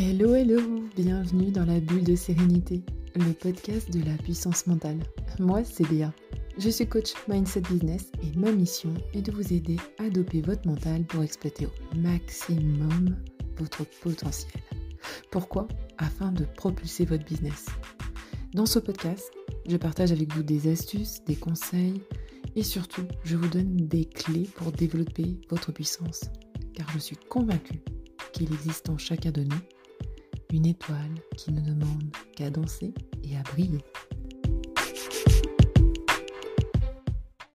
Hello, hello, bienvenue dans la bulle de sérénité, le podcast de la puissance mentale. Moi, c'est Béa. Je suis coach Mindset Business et ma mission est de vous aider à doper votre mental pour exploiter au maximum votre potentiel. Pourquoi? Afin de propulser votre business. Dans ce podcast, je partage avec vous des astuces, des conseils et surtout, je vous donne des clés pour développer votre puissance. Car je suis convaincue qu'il existe en chacun de nous une étoile qui ne demande qu'à danser et à briller.